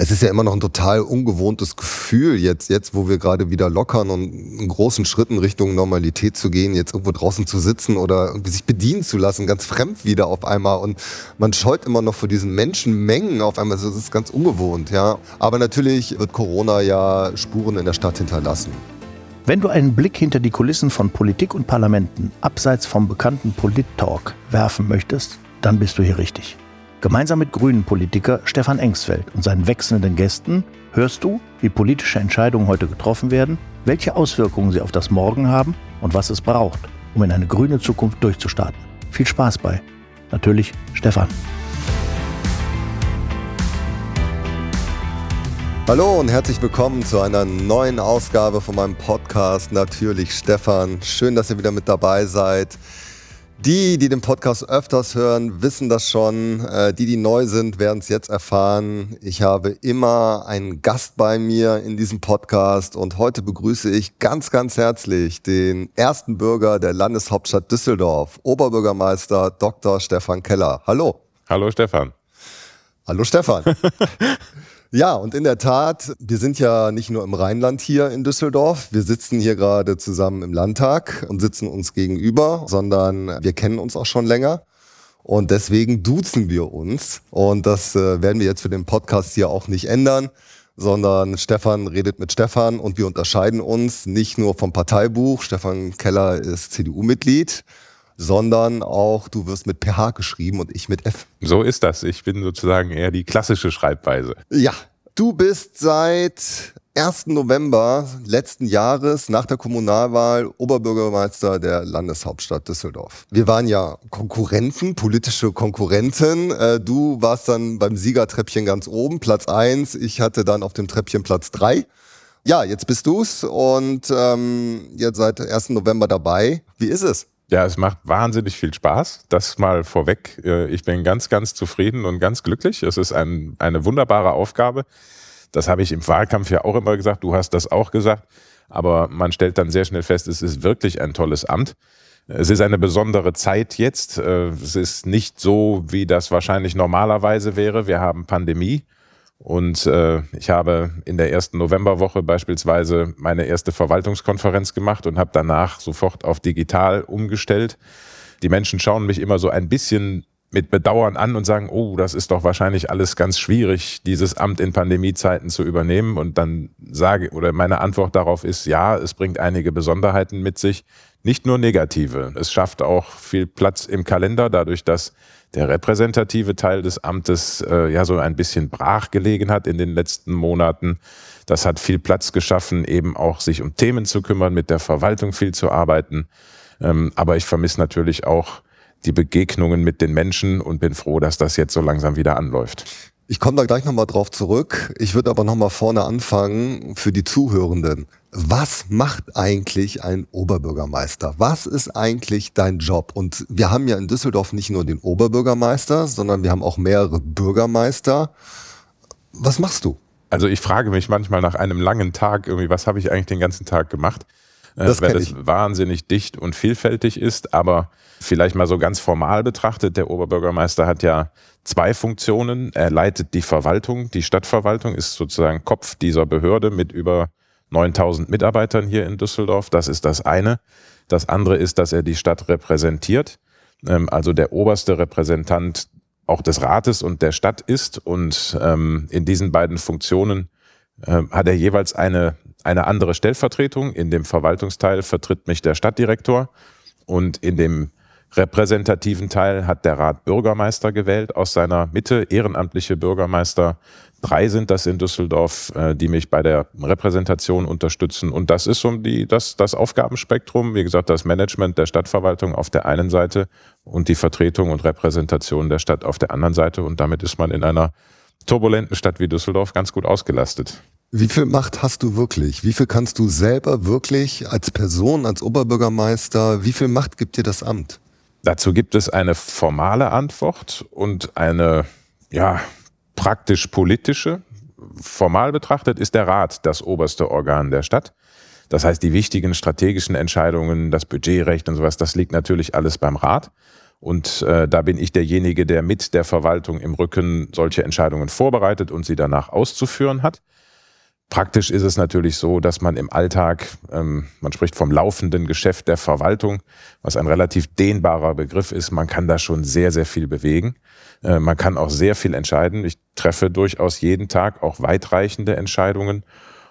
Es ist ja immer noch ein total ungewohntes Gefühl, jetzt, jetzt, wo wir gerade wieder lockern und in großen Schritten Richtung Normalität zu gehen, jetzt irgendwo draußen zu sitzen oder sich bedienen zu lassen, ganz fremd wieder auf einmal. Und man scheut immer noch vor diesen Menschenmengen auf einmal. Das ist ganz ungewohnt, ja. Aber natürlich wird Corona ja Spuren in der Stadt hinterlassen. Wenn du einen Blick hinter die Kulissen von Politik und Parlamenten abseits vom bekannten Polit-Talk werfen möchtest, dann bist du hier richtig. Gemeinsam mit Grünen-Politiker Stefan Engsfeld und seinen wechselnden Gästen hörst du, wie politische Entscheidungen heute getroffen werden, welche Auswirkungen sie auf das Morgen haben und was es braucht, um in eine grüne Zukunft durchzustarten. Viel Spaß bei. Natürlich Stefan. Hallo und herzlich willkommen zu einer neuen Ausgabe von meinem Podcast Natürlich Stefan. Schön, dass ihr wieder mit dabei seid. Die, die den Podcast öfters hören, wissen das schon. Äh, die, die neu sind, werden es jetzt erfahren. Ich habe immer einen Gast bei mir in diesem Podcast und heute begrüße ich ganz, ganz herzlich den ersten Bürger der Landeshauptstadt Düsseldorf, Oberbürgermeister Dr. Stefan Keller. Hallo. Hallo Stefan. Hallo Stefan. Ja, und in der Tat, wir sind ja nicht nur im Rheinland hier in Düsseldorf. Wir sitzen hier gerade zusammen im Landtag und sitzen uns gegenüber, sondern wir kennen uns auch schon länger. Und deswegen duzen wir uns. Und das äh, werden wir jetzt für den Podcast hier auch nicht ändern, sondern Stefan redet mit Stefan und wir unterscheiden uns nicht nur vom Parteibuch. Stefan Keller ist CDU-Mitglied sondern auch du wirst mit PH geschrieben und ich mit F. So ist das. Ich bin sozusagen eher die klassische Schreibweise. Ja, du bist seit 1. November letzten Jahres nach der Kommunalwahl Oberbürgermeister der Landeshauptstadt Düsseldorf. Wir waren ja Konkurrenten, politische Konkurrenten. Äh, du warst dann beim Siegertreppchen ganz oben, Platz 1. Ich hatte dann auf dem Treppchen Platz 3. Ja, jetzt bist du's und ähm, jetzt seit 1. November dabei. Wie ist es? Ja, es macht wahnsinnig viel Spaß. Das mal vorweg. Äh, ich bin ganz, ganz zufrieden und ganz glücklich. Es ist ein, eine wunderbare Aufgabe. Das habe ich im Wahlkampf ja auch immer gesagt. Du hast das auch gesagt. Aber man stellt dann sehr schnell fest, es ist wirklich ein tolles Amt. Es ist eine besondere Zeit jetzt. Äh, es ist nicht so, wie das wahrscheinlich normalerweise wäre. Wir haben Pandemie. Und äh, ich habe in der ersten Novemberwoche beispielsweise meine erste Verwaltungskonferenz gemacht und habe danach sofort auf digital umgestellt. Die Menschen schauen mich immer so ein bisschen mit Bedauern an und sagen, oh, das ist doch wahrscheinlich alles ganz schwierig, dieses Amt in Pandemiezeiten zu übernehmen. Und dann sage, oder meine Antwort darauf ist, ja, es bringt einige Besonderheiten mit sich, nicht nur negative. Es schafft auch viel Platz im Kalender, dadurch, dass der repräsentative Teil des Amtes äh, ja so ein bisschen brach gelegen hat in den letzten Monaten. Das hat viel Platz geschaffen, eben auch sich um Themen zu kümmern, mit der Verwaltung viel zu arbeiten. Ähm, aber ich vermisse natürlich auch die Begegnungen mit den Menschen und bin froh, dass das jetzt so langsam wieder anläuft. Ich komme da gleich nochmal drauf zurück. Ich würde aber nochmal vorne anfangen für die Zuhörenden. Was macht eigentlich ein Oberbürgermeister? Was ist eigentlich dein Job? Und wir haben ja in Düsseldorf nicht nur den Oberbürgermeister, sondern wir haben auch mehrere Bürgermeister. Was machst du? Also ich frage mich manchmal nach einem langen Tag irgendwie, was habe ich eigentlich den ganzen Tag gemacht? Äh, das weil es wahnsinnig dicht und vielfältig ist, aber vielleicht mal so ganz formal betrachtet, der Oberbürgermeister hat ja zwei Funktionen. Er leitet die Verwaltung. Die Stadtverwaltung ist sozusagen Kopf dieser Behörde mit über 9000 Mitarbeitern hier in Düsseldorf. Das ist das eine. Das andere ist, dass er die Stadt repräsentiert. Ähm, also der oberste Repräsentant auch des Rates und der Stadt ist. Und ähm, in diesen beiden Funktionen äh, hat er jeweils eine, eine andere Stellvertretung. In dem Verwaltungsteil vertritt mich der Stadtdirektor und in dem repräsentativen Teil hat der Rat Bürgermeister gewählt aus seiner Mitte, ehrenamtliche Bürgermeister. Drei sind das in Düsseldorf, äh, die mich bei der Repräsentation unterstützen. Und das ist so die, das, das Aufgabenspektrum. Wie gesagt, das Management der Stadtverwaltung auf der einen Seite und die Vertretung und Repräsentation der Stadt auf der anderen Seite. Und damit ist man in einer turbulenten Stadt wie Düsseldorf ganz gut ausgelastet. Wie viel Macht hast du wirklich? Wie viel kannst du selber wirklich als Person, als Oberbürgermeister, wie viel Macht gibt dir das Amt? Dazu gibt es eine formale Antwort und eine, ja, praktisch politische. Formal betrachtet ist der Rat das oberste Organ der Stadt. Das heißt, die wichtigen strategischen Entscheidungen, das Budgetrecht und sowas, das liegt natürlich alles beim Rat. Und äh, da bin ich derjenige, der mit der Verwaltung im Rücken solche Entscheidungen vorbereitet und sie danach auszuführen hat. Praktisch ist es natürlich so, dass man im Alltag, ähm, man spricht vom laufenden Geschäft der Verwaltung, was ein relativ dehnbarer Begriff ist, man kann da schon sehr, sehr viel bewegen. Äh, man kann auch sehr viel entscheiden. Ich treffe durchaus jeden Tag auch weitreichende Entscheidungen.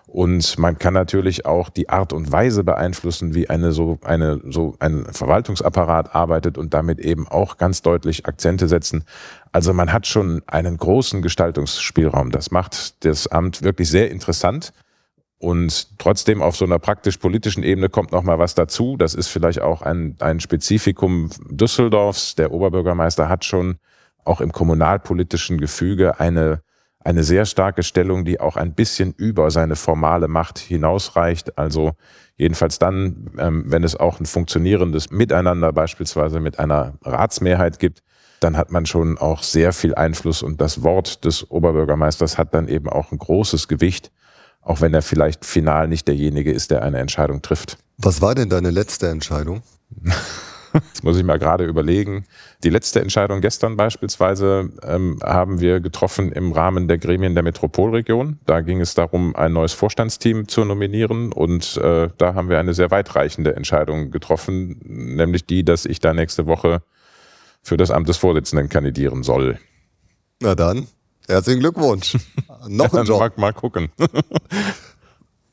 Und man kann natürlich auch die Art und Weise beeinflussen, wie eine so, eine, so ein Verwaltungsapparat arbeitet und damit eben auch ganz deutlich Akzente setzen. Also man hat schon einen großen Gestaltungsspielraum. Das macht das Amt wirklich sehr interessant. Und trotzdem auf so einer praktisch-politischen Ebene kommt noch mal was dazu. Das ist vielleicht auch ein, ein Spezifikum Düsseldorfs. Der Oberbürgermeister hat schon auch im kommunalpolitischen Gefüge eine eine sehr starke Stellung, die auch ein bisschen über seine formale Macht hinausreicht. Also jedenfalls dann, ähm, wenn es auch ein funktionierendes Miteinander beispielsweise mit einer Ratsmehrheit gibt, dann hat man schon auch sehr viel Einfluss und das Wort des Oberbürgermeisters hat dann eben auch ein großes Gewicht, auch wenn er vielleicht final nicht derjenige ist, der eine Entscheidung trifft. Was war denn deine letzte Entscheidung? Jetzt muss ich mal gerade überlegen. Die letzte Entscheidung gestern beispielsweise ähm, haben wir getroffen im Rahmen der Gremien der Metropolregion. Da ging es darum, ein neues Vorstandsteam zu nominieren und äh, da haben wir eine sehr weitreichende Entscheidung getroffen, nämlich die, dass ich da nächste Woche für das Amt des Vorsitzenden kandidieren soll. Na dann, herzlichen Glückwunsch. Noch ein Job. Mal, mal gucken.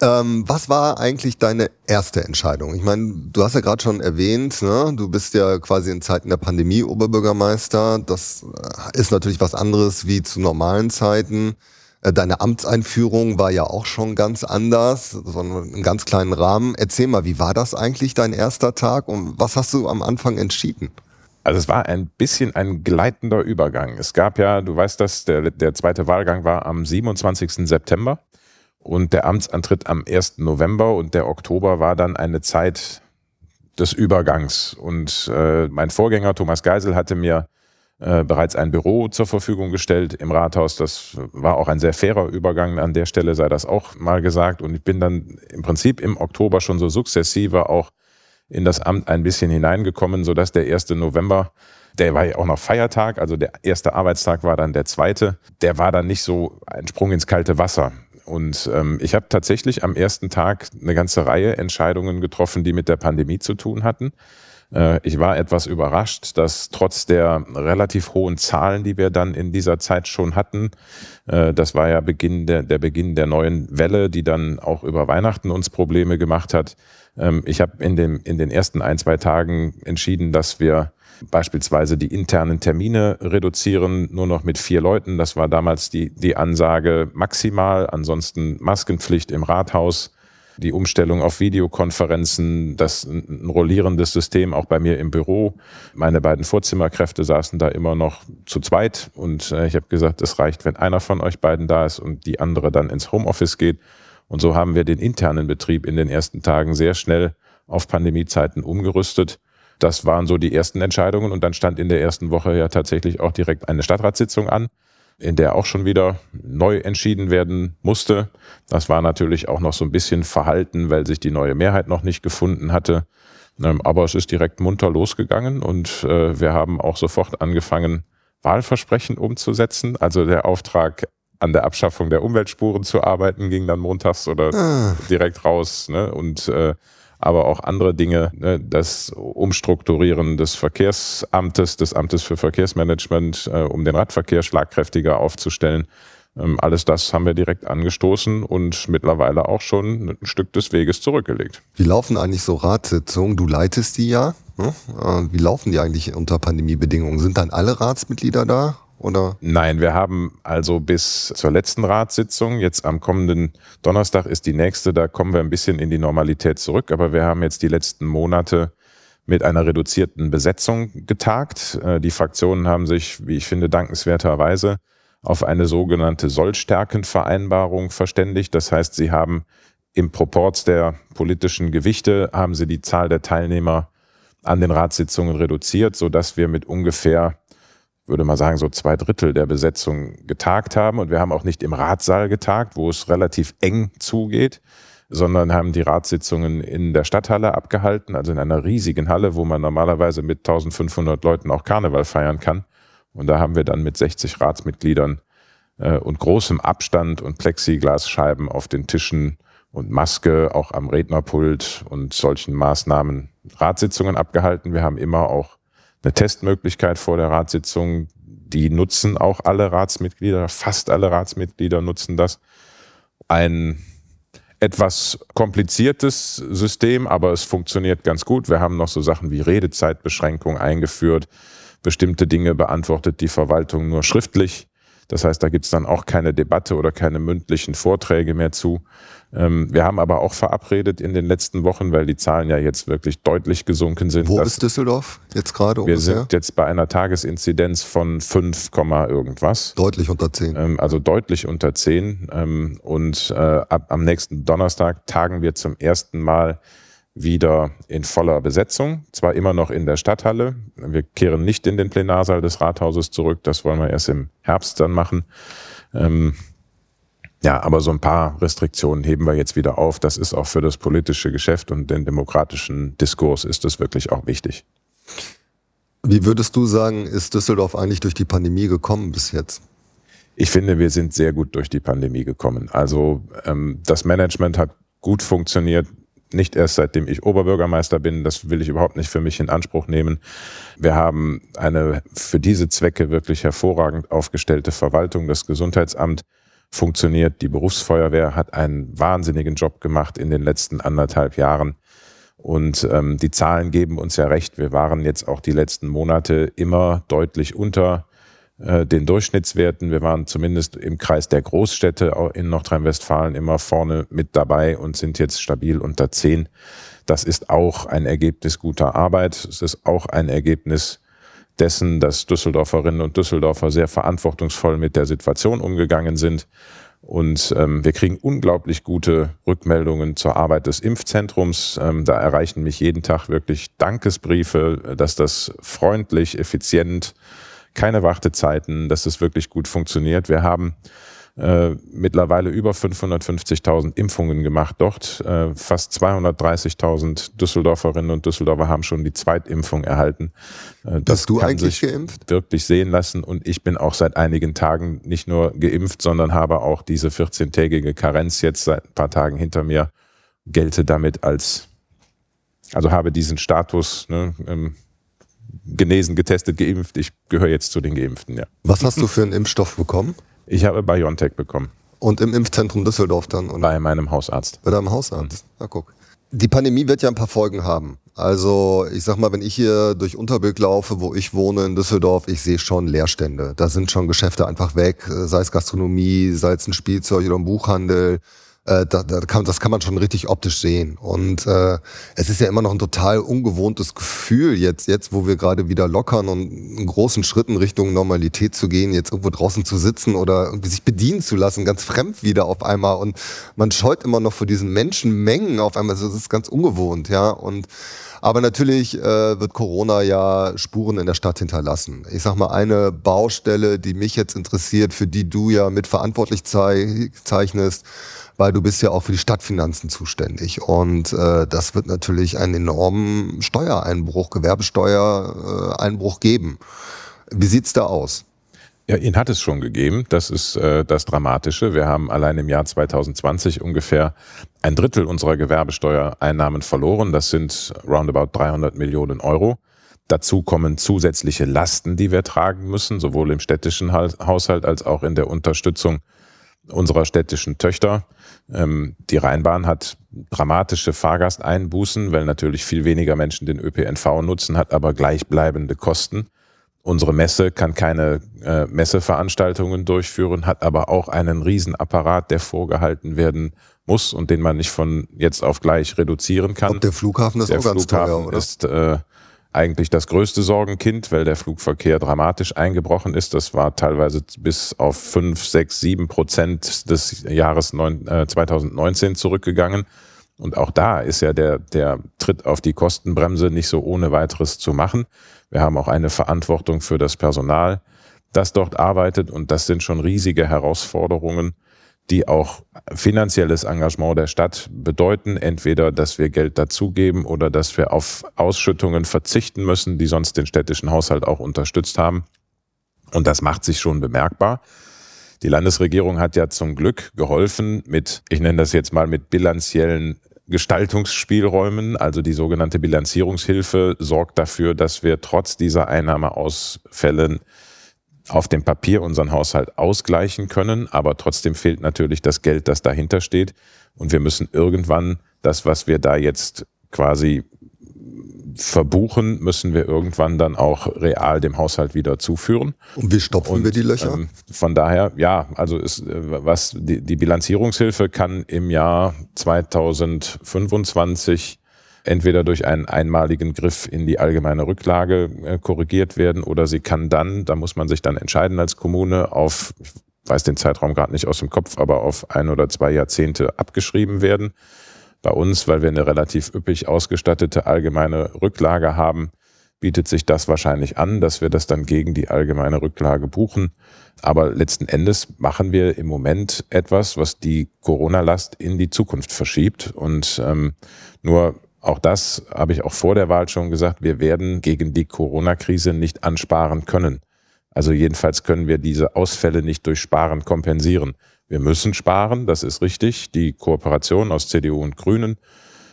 Ähm, was war eigentlich deine erste Entscheidung? Ich meine, du hast ja gerade schon erwähnt, ne? du bist ja quasi in Zeiten der Pandemie Oberbürgermeister. Das äh, ist natürlich was anderes wie zu normalen Zeiten. Äh, deine Amtseinführung war ja auch schon ganz anders, sondern im ganz kleinen Rahmen. Erzähl mal, wie war das eigentlich dein erster Tag und was hast du am Anfang entschieden? Also es war ein bisschen ein gleitender Übergang. Es gab ja, du weißt das, der, der zweite Wahlgang war am 27. September und der Amtsantritt am 1. November und der Oktober war dann eine Zeit des Übergangs. Und äh, mein Vorgänger Thomas Geisel hatte mir äh, bereits ein Büro zur Verfügung gestellt im Rathaus. Das war auch ein sehr fairer Übergang. An der Stelle sei das auch mal gesagt. Und ich bin dann im Prinzip im Oktober schon so sukzessive auch in das Amt ein bisschen hineingekommen, sodass der 1. November der war ja auch noch Feiertag, also der erste Arbeitstag war dann der zweite. Der war dann nicht so ein Sprung ins kalte Wasser. Und ähm, ich habe tatsächlich am ersten Tag eine ganze Reihe Entscheidungen getroffen, die mit der Pandemie zu tun hatten. Äh, ich war etwas überrascht, dass trotz der relativ hohen Zahlen, die wir dann in dieser Zeit schon hatten, äh, das war ja Beginn der, der Beginn der neuen Welle, die dann auch über Weihnachten uns Probleme gemacht hat. Ähm, ich habe in, dem, in den ersten ein, zwei Tagen entschieden, dass wir beispielsweise die internen Termine reduzieren, nur noch mit vier Leuten. Das war damals die, die Ansage maximal. Ansonsten Maskenpflicht im Rathaus, die Umstellung auf Videokonferenzen, das ein rollierendes System auch bei mir im Büro. Meine beiden Vorzimmerkräfte saßen da immer noch zu zweit und äh, ich habe gesagt, es reicht, wenn einer von euch beiden da ist und die andere dann ins Homeoffice geht. Und so haben wir den internen Betrieb in den ersten Tagen sehr schnell auf Pandemiezeiten umgerüstet das waren so die ersten Entscheidungen und dann stand in der ersten Woche ja tatsächlich auch direkt eine Stadtratssitzung an, in der auch schon wieder neu entschieden werden musste. Das war natürlich auch noch so ein bisschen verhalten, weil sich die neue Mehrheit noch nicht gefunden hatte. Ähm, aber es ist direkt munter losgegangen und äh, wir haben auch sofort angefangen, Wahlversprechen umzusetzen. Also der Auftrag an der Abschaffung der Umweltspuren zu arbeiten ging dann montags oder ah. direkt raus. Ne? Und äh, aber auch andere Dinge, ne, das Umstrukturieren des Verkehrsamtes, des Amtes für Verkehrsmanagement, äh, um den Radverkehr schlagkräftiger aufzustellen. Ähm, alles das haben wir direkt angestoßen und mittlerweile auch schon ein Stück des Weges zurückgelegt. Wie laufen eigentlich so Ratssitzungen? Du leitest die ja. Ne? Äh, wie laufen die eigentlich unter Pandemiebedingungen? Sind dann alle Ratsmitglieder da? Oder? Nein, wir haben also bis zur letzten Ratssitzung, jetzt am kommenden Donnerstag ist die nächste, da kommen wir ein bisschen in die Normalität zurück, aber wir haben jetzt die letzten Monate mit einer reduzierten Besetzung getagt. Äh, die Fraktionen haben sich, wie ich finde, dankenswerterweise auf eine sogenannte Sollstärkenvereinbarung verständigt. Das heißt, sie haben im Proporz der politischen Gewichte haben sie die Zahl der Teilnehmer an den Ratssitzungen reduziert, so dass wir mit ungefähr würde mal sagen, so zwei Drittel der Besetzung getagt haben. Und wir haben auch nicht im Ratssaal getagt, wo es relativ eng zugeht, sondern haben die Ratssitzungen in der Stadthalle abgehalten, also in einer riesigen Halle, wo man normalerweise mit 1500 Leuten auch Karneval feiern kann. Und da haben wir dann mit 60 Ratsmitgliedern äh, und großem Abstand und Plexiglasscheiben auf den Tischen und Maske auch am Rednerpult und solchen Maßnahmen Ratssitzungen abgehalten. Wir haben immer auch eine Testmöglichkeit vor der Ratssitzung. Die nutzen auch alle Ratsmitglieder, fast alle Ratsmitglieder nutzen das. Ein etwas kompliziertes System, aber es funktioniert ganz gut. Wir haben noch so Sachen wie Redezeitbeschränkung eingeführt. Bestimmte Dinge beantwortet die Verwaltung nur schriftlich. Das heißt, da gibt es dann auch keine Debatte oder keine mündlichen Vorträge mehr zu. Ähm, wir haben aber auch verabredet in den letzten Wochen, weil die Zahlen ja jetzt wirklich deutlich gesunken sind. Wo ist Düsseldorf jetzt gerade? Wir sind jetzt bei einer Tagesinzidenz von 5, irgendwas. Deutlich unter 10. Ähm, also deutlich unter 10. Ähm, und äh, ab, am nächsten Donnerstag tagen wir zum ersten Mal wieder in voller Besetzung, zwar immer noch in der Stadthalle. Wir kehren nicht in den Plenarsaal des Rathauses zurück, das wollen wir erst im Herbst dann machen. Ähm, ja, aber so ein paar Restriktionen heben wir jetzt wieder auf. Das ist auch für das politische Geschäft und den demokratischen Diskurs ist das wirklich auch wichtig. Wie würdest du sagen, ist Düsseldorf eigentlich durch die Pandemie gekommen bis jetzt? Ich finde, wir sind sehr gut durch die Pandemie gekommen. Also ähm, das Management hat gut funktioniert nicht erst seitdem ich Oberbürgermeister bin, das will ich überhaupt nicht für mich in Anspruch nehmen. Wir haben eine für diese Zwecke wirklich hervorragend aufgestellte Verwaltung. Das Gesundheitsamt funktioniert. Die Berufsfeuerwehr hat einen wahnsinnigen Job gemacht in den letzten anderthalb Jahren. Und ähm, die Zahlen geben uns ja recht. Wir waren jetzt auch die letzten Monate immer deutlich unter den Durchschnittswerten. Wir waren zumindest im Kreis der Großstädte in Nordrhein-Westfalen immer vorne mit dabei und sind jetzt stabil unter 10. Das ist auch ein Ergebnis guter Arbeit. Es ist auch ein Ergebnis dessen, dass Düsseldorferinnen und Düsseldorfer sehr verantwortungsvoll mit der Situation umgegangen sind. Und ähm, wir kriegen unglaublich gute Rückmeldungen zur Arbeit des Impfzentrums. Ähm, da erreichen mich jeden Tag wirklich Dankesbriefe, dass das freundlich, effizient, keine Wartezeiten, dass es wirklich gut funktioniert. Wir haben äh, mittlerweile über 550.000 Impfungen gemacht dort. Äh, fast 230.000 Düsseldorferinnen und Düsseldorfer haben schon die Zweitimpfung erhalten. Äh, das Bist du eigentlich geimpft? Wirklich sehen lassen und ich bin auch seit einigen Tagen nicht nur geimpft, sondern habe auch diese 14-tägige Karenz jetzt seit ein paar Tagen hinter mir, gelte damit als, also habe diesen Status, ne, ähm, genesen, getestet, geimpft. Ich gehöre jetzt zu den Geimpften, ja. Was hast du für einen Impfstoff bekommen? Ich habe BioNTech bekommen. Und im Impfzentrum Düsseldorf dann? Oder? Bei meinem Hausarzt. Bei deinem Hausarzt? Mhm. Na guck. Die Pandemie wird ja ein paar Folgen haben. Also ich sag mal, wenn ich hier durch Unterbild laufe, wo ich wohne in Düsseldorf, ich sehe schon Leerstände. Da sind schon Geschäfte einfach weg, sei es Gastronomie, sei es ein Spielzeug oder ein Buchhandel äh, da, da kann, das kann man schon richtig optisch sehen. Und äh, es ist ja immer noch ein total ungewohntes Gefühl, jetzt, jetzt wo wir gerade wieder lockern und in großen Schritten Richtung Normalität zu gehen, jetzt irgendwo draußen zu sitzen oder irgendwie sich bedienen zu lassen, ganz fremd wieder auf einmal. Und man scheut immer noch vor diesen Menschenmengen auf einmal. Also das ist ganz ungewohnt, ja. Und aber natürlich äh, wird Corona ja Spuren in der Stadt hinterlassen. Ich sag mal, eine Baustelle, die mich jetzt interessiert, für die du ja mitverantwortlich zeichnest, weil du bist ja auch für die Stadtfinanzen zuständig. Und äh, das wird natürlich einen enormen Steuereinbruch, Gewerbesteuereinbruch geben. Wie sieht's da aus? Ja, ihn hat es schon gegeben. Das ist äh, das Dramatische. Wir haben allein im Jahr 2020 ungefähr ein Drittel unserer Gewerbesteuereinnahmen verloren. Das sind roundabout 300 Millionen Euro. Dazu kommen zusätzliche Lasten, die wir tragen müssen, sowohl im städtischen Haushalt als auch in der Unterstützung unserer städtischen Töchter. Ähm, die Rheinbahn hat dramatische Fahrgasteinbußen, weil natürlich viel weniger Menschen den ÖPNV nutzen, hat aber gleichbleibende Kosten. Unsere Messe kann keine äh, Messeveranstaltungen durchführen, hat aber auch einen Riesenapparat, der vorgehalten werden muss und den man nicht von jetzt auf gleich reduzieren kann. Und der Flughafen ist der auch ganz Flughafen teuer, oder? ist äh, eigentlich das größte Sorgenkind, weil der Flugverkehr dramatisch eingebrochen ist. Das war teilweise bis auf fünf, sechs, sieben Prozent des Jahres neun, äh, 2019 zurückgegangen. Und auch da ist ja der, der Tritt auf die Kostenbremse nicht so ohne weiteres zu machen. Wir haben auch eine Verantwortung für das Personal, das dort arbeitet. Und das sind schon riesige Herausforderungen, die auch finanzielles Engagement der Stadt bedeuten. Entweder, dass wir Geld dazugeben oder dass wir auf Ausschüttungen verzichten müssen, die sonst den städtischen Haushalt auch unterstützt haben. Und das macht sich schon bemerkbar. Die Landesregierung hat ja zum Glück geholfen mit, ich nenne das jetzt mal mit bilanziellen Gestaltungsspielräumen, also die sogenannte Bilanzierungshilfe, sorgt dafür, dass wir trotz dieser Einnahmeausfällen auf dem Papier unseren Haushalt ausgleichen können, aber trotzdem fehlt natürlich das Geld, das dahinter steht. Und wir müssen irgendwann das, was wir da jetzt quasi verbuchen, müssen wir irgendwann dann auch real dem Haushalt wieder zuführen. Und wie stopfen Und, wir die Löcher? Ähm, von daher, ja, also ist, äh, was die, die Bilanzierungshilfe kann im Jahr 2025 entweder durch einen einmaligen Griff in die allgemeine Rücklage äh, korrigiert werden oder sie kann dann, da muss man sich dann entscheiden als Kommune, auf, ich weiß den Zeitraum gerade nicht aus dem Kopf, aber auf ein oder zwei Jahrzehnte abgeschrieben werden. Bei uns, weil wir eine relativ üppig ausgestattete allgemeine Rücklage haben, bietet sich das wahrscheinlich an, dass wir das dann gegen die allgemeine Rücklage buchen. Aber letzten Endes machen wir im Moment etwas, was die Corona-Last in die Zukunft verschiebt. Und ähm, nur auch das habe ich auch vor der Wahl schon gesagt, wir werden gegen die Corona-Krise nicht ansparen können. Also jedenfalls können wir diese Ausfälle nicht durch Sparen kompensieren. Wir müssen sparen, das ist richtig. Die Kooperation aus CDU und Grünen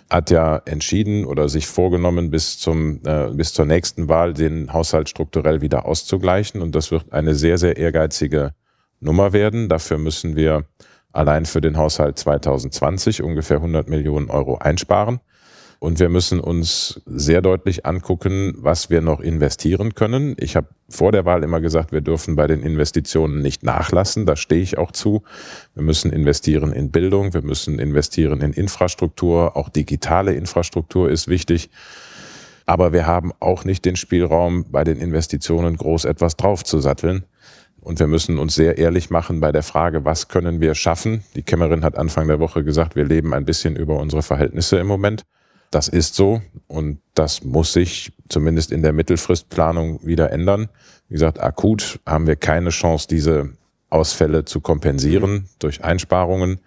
hat ja entschieden oder sich vorgenommen, bis, zum, äh, bis zur nächsten Wahl den Haushalt strukturell wieder auszugleichen. Und das wird eine sehr, sehr ehrgeizige Nummer werden. Dafür müssen wir allein für den Haushalt 2020 ungefähr 100 Millionen Euro einsparen. Und wir müssen uns sehr deutlich angucken, was wir noch investieren können. Ich habe vor der Wahl immer gesagt, wir dürfen bei den Investitionen nicht nachlassen. Da stehe ich auch zu. Wir müssen investieren in Bildung, wir müssen investieren in Infrastruktur. Auch digitale Infrastruktur ist wichtig. Aber wir haben auch nicht den Spielraum, bei den Investitionen groß etwas draufzusatteln. Und wir müssen uns sehr ehrlich machen bei der Frage, was können wir schaffen? Die Kämmerin hat Anfang der Woche gesagt, wir leben ein bisschen über unsere Verhältnisse im Moment. Das ist so und das muss sich zumindest in der Mittelfristplanung wieder ändern. Wie gesagt, akut haben wir keine Chance, diese Ausfälle zu kompensieren durch Einsparungen.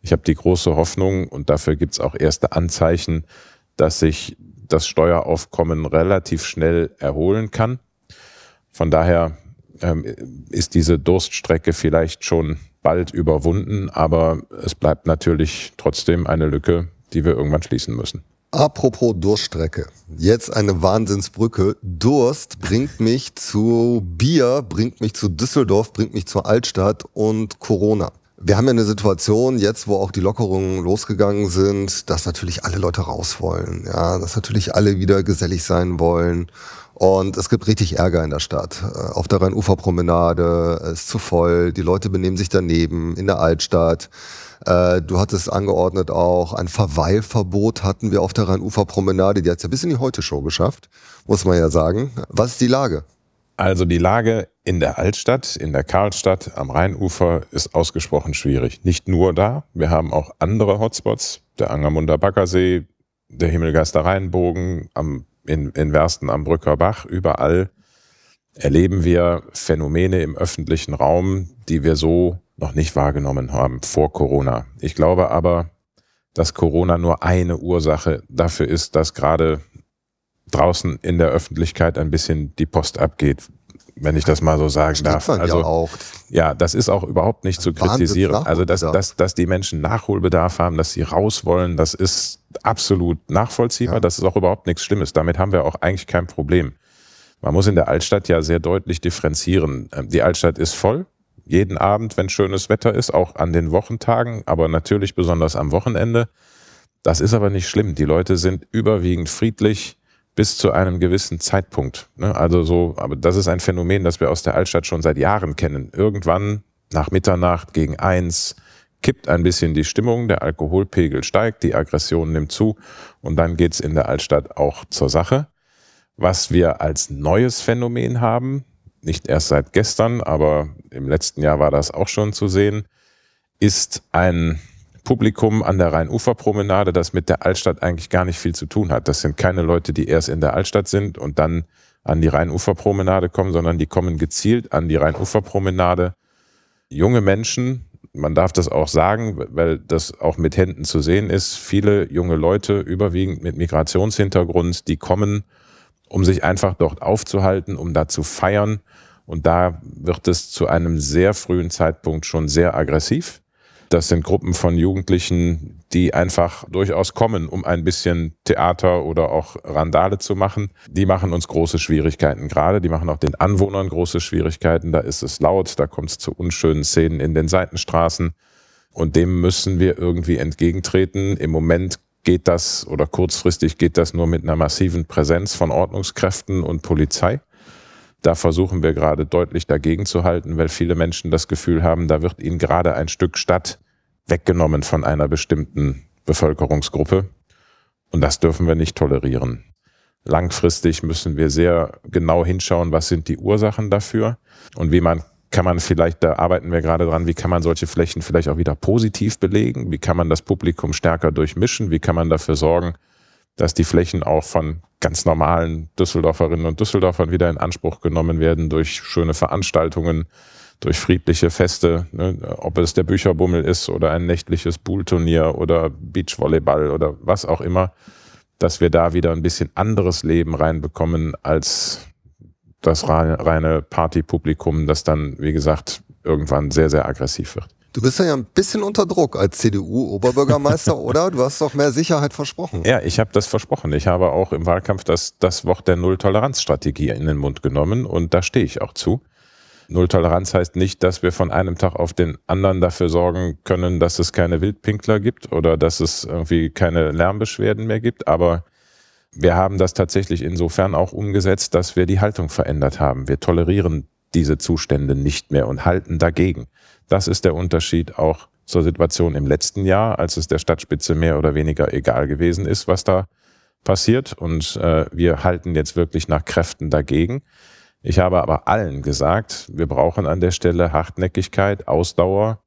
Ich habe die große Hoffnung und dafür gibt es auch erste Anzeichen, dass sich das Steueraufkommen relativ schnell erholen kann. Von daher ähm, ist diese Durststrecke vielleicht schon bald überwunden, aber es bleibt natürlich trotzdem eine Lücke, die wir irgendwann schließen müssen. Apropos Durststrecke. Jetzt eine Wahnsinnsbrücke. Durst bringt mich zu Bier, bringt mich zu Düsseldorf, bringt mich zur Altstadt und Corona. Wir haben ja eine Situation jetzt, wo auch die Lockerungen losgegangen sind, dass natürlich alle Leute raus wollen. Ja, dass natürlich alle wieder gesellig sein wollen. Und es gibt richtig Ärger in der Stadt. Äh, auf der Rheinuferpromenade ist zu voll, die Leute benehmen sich daneben, in der Altstadt. Äh, du hattest angeordnet auch ein Verweilverbot hatten wir auf der Rheinuferpromenade. Die hat es ja bis in die Heute-Show geschafft, muss man ja sagen. Was ist die Lage? Also die Lage in der Altstadt, in der Karlstadt am Rheinufer ist ausgesprochen schwierig. Nicht nur da, wir haben auch andere Hotspots, der Angermunder Baggersee, der Himmelgeister Rheinbogen, am, in, in Wersten am Brücker Bach, überall erleben wir Phänomene im öffentlichen Raum, die wir so noch nicht wahrgenommen haben vor Corona. Ich glaube aber, dass Corona nur eine Ursache dafür ist, dass gerade draußen in der Öffentlichkeit ein bisschen die Post abgeht, wenn ich das mal so sagen darf. Also, ja, auch. ja, das ist auch überhaupt nicht zu kritisieren. Also, dass, dass, dass die Menschen Nachholbedarf haben, dass sie raus wollen, das ist absolut nachvollziehbar. Ja. Das ist auch überhaupt nichts Schlimmes. Damit haben wir auch eigentlich kein Problem. Man muss in der Altstadt ja sehr deutlich differenzieren. Ähm, die Altstadt ist voll, jeden Abend, wenn schönes Wetter ist, auch an den Wochentagen, aber natürlich besonders am Wochenende. Das ist aber nicht schlimm. Die Leute sind überwiegend friedlich bis zu einem gewissen Zeitpunkt. Ne? Also so, aber das ist ein Phänomen, das wir aus der Altstadt schon seit Jahren kennen. Irgendwann nach Mitternacht gegen eins kippt ein bisschen die Stimmung, der Alkoholpegel steigt, die Aggression nimmt zu und dann geht's in der Altstadt auch zur Sache. Was wir als neues Phänomen haben, nicht erst seit gestern, aber im letzten Jahr war das auch schon zu sehen, ist ein Publikum an der Rheinuferpromenade, das mit der Altstadt eigentlich gar nicht viel zu tun hat. Das sind keine Leute, die erst in der Altstadt sind und dann an die Rheinuferpromenade kommen, sondern die kommen gezielt an die Rheinuferpromenade. Junge Menschen, man darf das auch sagen, weil das auch mit Händen zu sehen ist, viele junge Leute, überwiegend mit Migrationshintergrund, die kommen, um sich einfach dort aufzuhalten, um da zu feiern. Und da wird es zu einem sehr frühen Zeitpunkt schon sehr aggressiv. Das sind Gruppen von Jugendlichen, die einfach durchaus kommen, um ein bisschen Theater oder auch Randale zu machen. Die machen uns große Schwierigkeiten gerade. Die machen auch den Anwohnern große Schwierigkeiten. Da ist es laut, da kommt es zu unschönen Szenen in den Seitenstraßen. Und dem müssen wir irgendwie entgegentreten. Im Moment geht das oder kurzfristig geht das nur mit einer massiven Präsenz von Ordnungskräften und Polizei. Da versuchen wir gerade deutlich dagegen zu halten, weil viele Menschen das Gefühl haben, da wird ihnen gerade ein Stück Stadt weggenommen von einer bestimmten Bevölkerungsgruppe. Und das dürfen wir nicht tolerieren. Langfristig müssen wir sehr genau hinschauen, was sind die Ursachen dafür und wie man kann man vielleicht, da arbeiten wir gerade dran, wie kann man solche Flächen vielleicht auch wieder positiv belegen? Wie kann man das Publikum stärker durchmischen? Wie kann man dafür sorgen, dass die Flächen auch von ganz normalen Düsseldorferinnen und Düsseldorfern wieder in Anspruch genommen werden durch schöne Veranstaltungen, durch friedliche Feste, ne, ob es der Bücherbummel ist oder ein nächtliches Poolturnier oder Beachvolleyball oder was auch immer, dass wir da wieder ein bisschen anderes Leben reinbekommen als das reine Partypublikum, das dann, wie gesagt, irgendwann sehr, sehr aggressiv wird. Du bist ja ein bisschen unter Druck als CDU-Oberbürgermeister, oder? Du hast doch mehr Sicherheit versprochen. Ja, ich habe das versprochen. Ich habe auch im Wahlkampf das, das Wort der Null-Toleranz-Strategie in den Mund genommen und da stehe ich auch zu. Null-Toleranz heißt nicht, dass wir von einem Tag auf den anderen dafür sorgen können, dass es keine Wildpinkler gibt oder dass es irgendwie keine Lärmbeschwerden mehr gibt, aber wir haben das tatsächlich insofern auch umgesetzt, dass wir die Haltung verändert haben. Wir tolerieren diese Zustände nicht mehr und halten dagegen. Das ist der Unterschied auch zur Situation im letzten Jahr, als es der Stadtspitze mehr oder weniger egal gewesen ist, was da passiert. Und äh, wir halten jetzt wirklich nach Kräften dagegen. Ich habe aber allen gesagt, wir brauchen an der Stelle Hartnäckigkeit, Ausdauer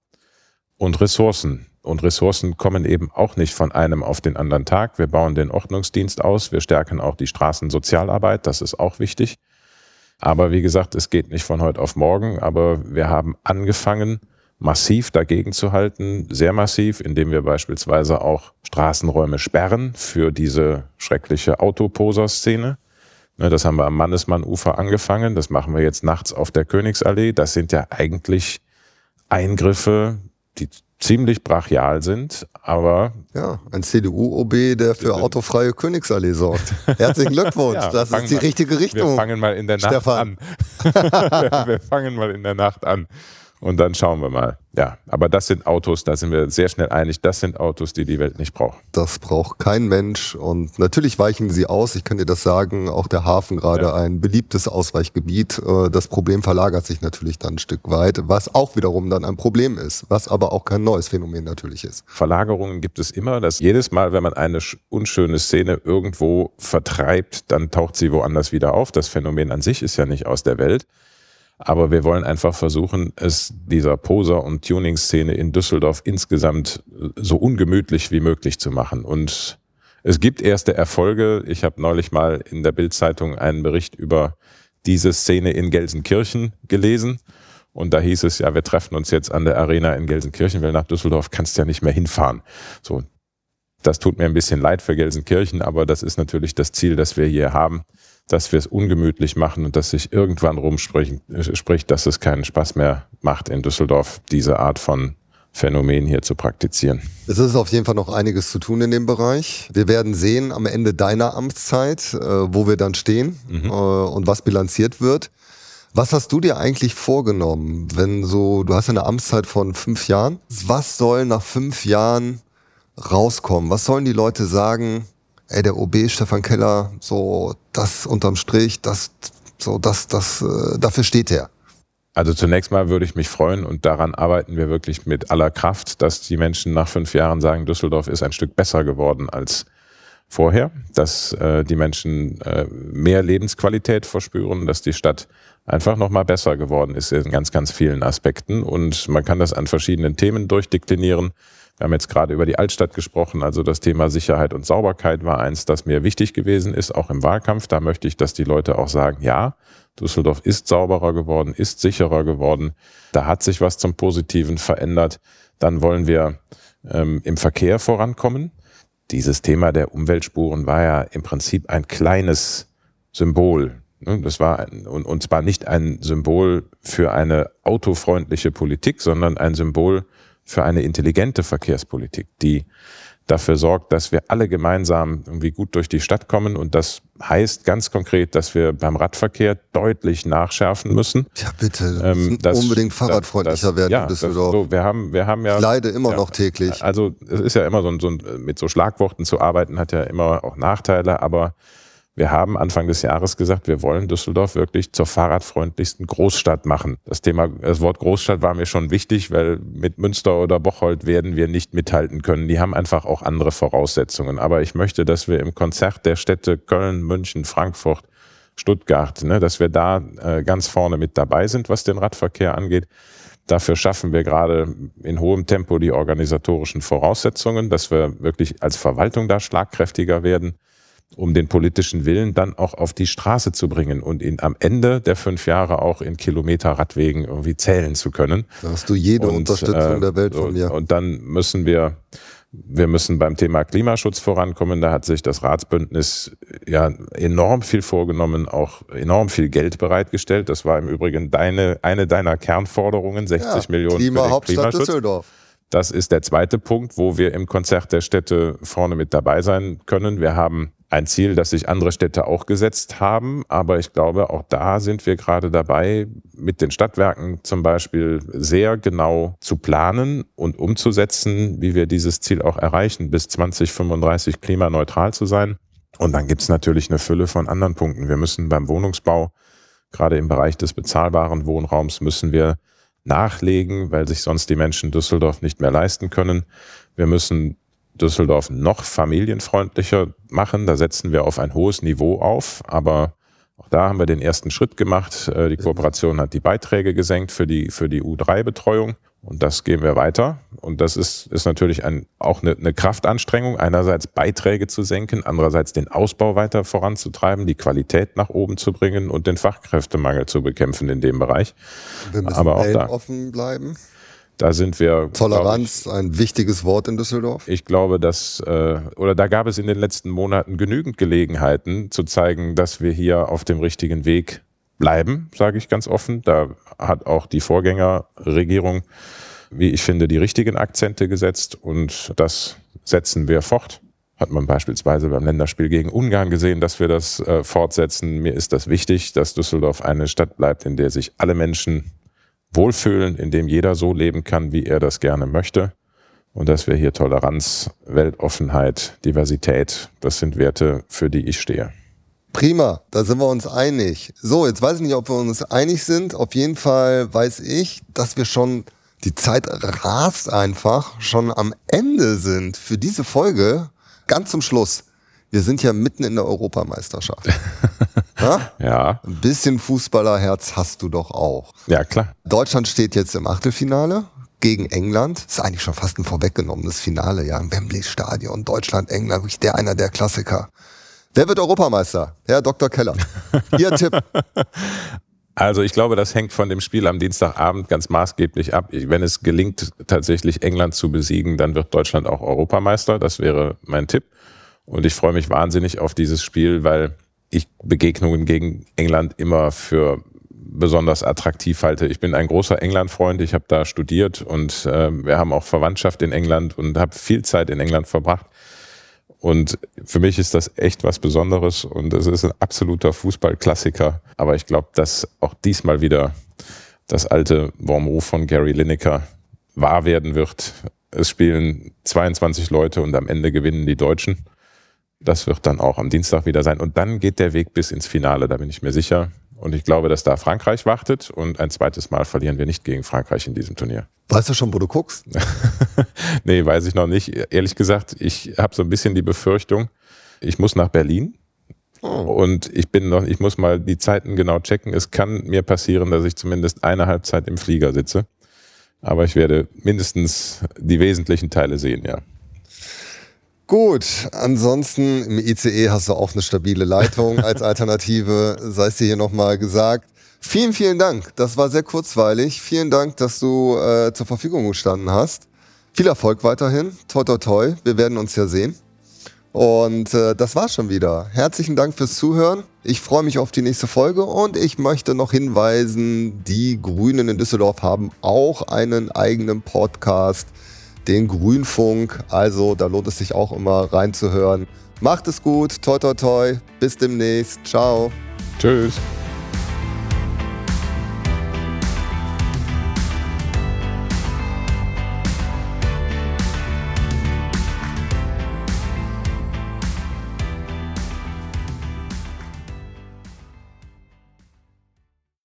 und Ressourcen. Und Ressourcen kommen eben auch nicht von einem auf den anderen Tag. Wir bauen den Ordnungsdienst aus, wir stärken auch die Straßensozialarbeit, das ist auch wichtig. Aber wie gesagt, es geht nicht von heute auf morgen, aber wir haben angefangen, massiv dagegen zu halten, sehr massiv, indem wir beispielsweise auch Straßenräume sperren für diese schreckliche Autoposer-Szene. Ne, das haben wir am Mannesmann-Ufer angefangen, das machen wir jetzt nachts auf der Königsallee. Das sind ja eigentlich Eingriffe, die ziemlich brachial sind, aber. Ja, ein CDU-OB, der für autofreie Königsallee sorgt. Herzlichen Glückwunsch, ja, das ist die mal, richtige Richtung. Wir fangen mal in der Nacht Stefan. an. wir fangen mal in der Nacht an. Und dann schauen wir mal. Ja, aber das sind Autos, da sind wir sehr schnell einig, das sind Autos, die die Welt nicht braucht. Das braucht kein Mensch und natürlich weichen sie aus. Ich kann dir das sagen, auch der Hafen gerade ja. ein beliebtes Ausweichgebiet. Äh, das Problem verlagert sich natürlich dann ein Stück weit, was auch wiederum dann ein Problem ist, was aber auch kein neues Phänomen natürlich ist. Verlagerungen gibt es immer, dass jedes Mal, wenn man eine unschöne Szene irgendwo vertreibt, dann taucht sie woanders wieder auf. Das Phänomen an sich ist ja nicht aus der Welt. Aber wir wollen einfach versuchen, es dieser Poser- und Tuning-Szene in Düsseldorf insgesamt so ungemütlich wie möglich zu machen. Und es gibt erste Erfolge. Ich habe neulich mal in der Bildzeitung einen Bericht über diese Szene in Gelsenkirchen gelesen. Und da hieß es ja, wir treffen uns jetzt an der Arena in Gelsenkirchen, weil nach Düsseldorf kannst du ja nicht mehr hinfahren. So, das tut mir ein bisschen leid für Gelsenkirchen, aber das ist natürlich das Ziel, das wir hier haben, dass wir es ungemütlich machen und dass sich irgendwann rumspricht, spricht, dass es keinen Spaß mehr macht, in Düsseldorf diese Art von Phänomen hier zu praktizieren. Es ist auf jeden Fall noch einiges zu tun in dem Bereich. Wir werden sehen am Ende deiner Amtszeit, äh, wo wir dann stehen mhm. äh, und was bilanziert wird. Was hast du dir eigentlich vorgenommen, wenn so, du hast eine Amtszeit von fünf Jahren. Was soll nach fünf Jahren rauskommen? Was sollen die Leute sagen? Ey, der OB Stefan Keller, so das unterm Strich, das, so das, das, äh, dafür steht er. Also zunächst mal würde ich mich freuen und daran arbeiten wir wirklich mit aller Kraft, dass die Menschen nach fünf Jahren sagen, Düsseldorf ist ein Stück besser geworden als vorher, dass äh, die Menschen äh, mehr Lebensqualität verspüren, dass die Stadt einfach nochmal besser geworden ist in ganz, ganz vielen Aspekten. Und man kann das an verschiedenen Themen durchdeklinieren. Wir haben jetzt gerade über die Altstadt gesprochen, also das Thema Sicherheit und Sauberkeit war eins, das mir wichtig gewesen ist, auch im Wahlkampf. Da möchte ich, dass die Leute auch sagen, ja, Düsseldorf ist sauberer geworden, ist sicherer geworden. Da hat sich was zum Positiven verändert. Dann wollen wir ähm, im Verkehr vorankommen. Dieses Thema der Umweltspuren war ja im Prinzip ein kleines Symbol. Ne? Das war ein, und, und zwar nicht ein Symbol für eine autofreundliche Politik, sondern ein Symbol für eine intelligente Verkehrspolitik, die dafür sorgt, dass wir alle gemeinsam irgendwie gut durch die Stadt kommen. Und das heißt ganz konkret, dass wir beim Radverkehr deutlich nachschärfen müssen. Ja, bitte. Ähm, das, unbedingt fahrradfreundlicher das, werden ja, Das, so, wir haben, wir haben ja. Ich leide immer ja, noch täglich. Also, es ist ja immer so, so mit so Schlagworten zu arbeiten, hat ja immer auch Nachteile, aber wir haben Anfang des Jahres gesagt, wir wollen Düsseldorf wirklich zur fahrradfreundlichsten Großstadt machen. Das Thema, das Wort Großstadt war mir schon wichtig, weil mit Münster oder Bocholt werden wir nicht mithalten können. Die haben einfach auch andere Voraussetzungen. Aber ich möchte, dass wir im Konzert der Städte Köln, München, Frankfurt, Stuttgart, ne, dass wir da äh, ganz vorne mit dabei sind, was den Radverkehr angeht. Dafür schaffen wir gerade in hohem Tempo die organisatorischen Voraussetzungen, dass wir wirklich als Verwaltung da schlagkräftiger werden um den politischen Willen dann auch auf die Straße zu bringen und ihn am Ende der fünf Jahre auch in Kilometer Radwegen irgendwie zählen zu können. Da hast du jede und, Unterstützung äh, der Welt von mir. Und dann müssen wir, wir müssen beim Thema Klimaschutz vorankommen. Da hat sich das Ratsbündnis ja enorm viel vorgenommen, auch enorm viel Geld bereitgestellt. Das war im Übrigen deine, eine deiner Kernforderungen, 60 ja, Millionen Klima, für den Hauptstadt Klimaschutz. Düsseldorf. Das ist der zweite Punkt, wo wir im Konzert der Städte vorne mit dabei sein können. Wir haben ein Ziel, das sich andere Städte auch gesetzt haben. Aber ich glaube, auch da sind wir gerade dabei, mit den Stadtwerken zum Beispiel sehr genau zu planen und umzusetzen, wie wir dieses Ziel auch erreichen, bis 2035 klimaneutral zu sein. Und dann gibt es natürlich eine Fülle von anderen Punkten. Wir müssen beim Wohnungsbau, gerade im Bereich des bezahlbaren Wohnraums, müssen wir nachlegen, weil sich sonst die Menschen Düsseldorf nicht mehr leisten können. Wir müssen Düsseldorf noch familienfreundlicher machen. Da setzen wir auf ein hohes Niveau auf, aber auch da haben wir den ersten Schritt gemacht. Äh, die Kooperation hat die Beiträge gesenkt für die, für die U3-Betreuung. Und das gehen wir weiter. Und das ist, ist natürlich ein, auch eine, eine Kraftanstrengung, einerseits Beiträge zu senken, andererseits den Ausbau weiter voranzutreiben, die Qualität nach oben zu bringen und den Fachkräftemangel zu bekämpfen in dem Bereich. Wir müssen Aber auch da offen bleiben. Da sind wir. Toleranz, ich, ein wichtiges Wort in Düsseldorf. Ich glaube, dass, äh, oder da gab es in den letzten Monaten genügend Gelegenheiten zu zeigen, dass wir hier auf dem richtigen Weg bleiben, sage ich ganz offen. Da hat auch die Vorgängerregierung, wie ich finde, die richtigen Akzente gesetzt und das setzen wir fort. Hat man beispielsweise beim Länderspiel gegen Ungarn gesehen, dass wir das äh, fortsetzen. Mir ist das wichtig, dass Düsseldorf eine Stadt bleibt, in der sich alle Menschen Wohlfühlen, in dem jeder so leben kann, wie er das gerne möchte. Und dass wir hier Toleranz, Weltoffenheit, Diversität, das sind Werte, für die ich stehe. Prima, da sind wir uns einig. So, jetzt weiß ich nicht, ob wir uns einig sind. Auf jeden Fall weiß ich, dass wir schon, die Zeit rast einfach, schon am Ende sind für diese Folge. Ganz zum Schluss. Wir sind ja mitten in der Europameisterschaft. ja? ja. Ein bisschen Fußballerherz hast du doch auch. Ja, klar. Deutschland steht jetzt im Achtelfinale gegen England. Das ist eigentlich schon fast ein vorweggenommenes Finale, ja, im Wembley-Stadion. Deutschland, England, wirklich der einer der Klassiker. Wer wird Europameister? Herr Dr. Keller. Ihr Tipp. Also ich glaube, das hängt von dem Spiel am Dienstagabend ganz maßgeblich ab. Wenn es gelingt, tatsächlich England zu besiegen, dann wird Deutschland auch Europameister. Das wäre mein Tipp. Und ich freue mich wahnsinnig auf dieses Spiel, weil ich Begegnungen gegen England immer für besonders attraktiv halte. Ich bin ein großer England-Freund. Ich habe da studiert und äh, wir haben auch Verwandtschaft in England und habe viel Zeit in England verbracht. Und für mich ist das echt was Besonderes und es ist ein absoluter Fußballklassiker. Aber ich glaube, dass auch diesmal wieder das alte Wormruf von Gary Lineker wahr werden wird. Es spielen 22 Leute und am Ende gewinnen die Deutschen. Das wird dann auch am Dienstag wieder sein. Und dann geht der Weg bis ins Finale, da bin ich mir sicher. Und ich glaube, dass da Frankreich wartet und ein zweites Mal verlieren wir nicht gegen Frankreich in diesem Turnier. Weißt du schon, wo du guckst? nee, weiß ich noch nicht. Ehrlich gesagt, ich habe so ein bisschen die Befürchtung, Ich muss nach Berlin. Oh. Und ich bin noch, ich muss mal die Zeiten genau checken. Es kann mir passieren, dass ich zumindest eine Halbzeit im Flieger sitze. Aber ich werde mindestens die wesentlichen Teile sehen, ja. Gut, ansonsten im ICE hast du auch eine stabile Leitung als Alternative, sei es dir hier nochmal gesagt. Vielen, vielen Dank. Das war sehr kurzweilig. Vielen Dank, dass du äh, zur Verfügung gestanden hast. Viel Erfolg weiterhin. Toi, toi, toi. Wir werden uns ja sehen. Und äh, das war's schon wieder. Herzlichen Dank fürs Zuhören. Ich freue mich auf die nächste Folge und ich möchte noch hinweisen, die Grünen in Düsseldorf haben auch einen eigenen Podcast, den Grünfunk. Also da lohnt es sich auch immer reinzuhören. Macht es gut, toi toi toi, bis demnächst, ciao. Tschüss.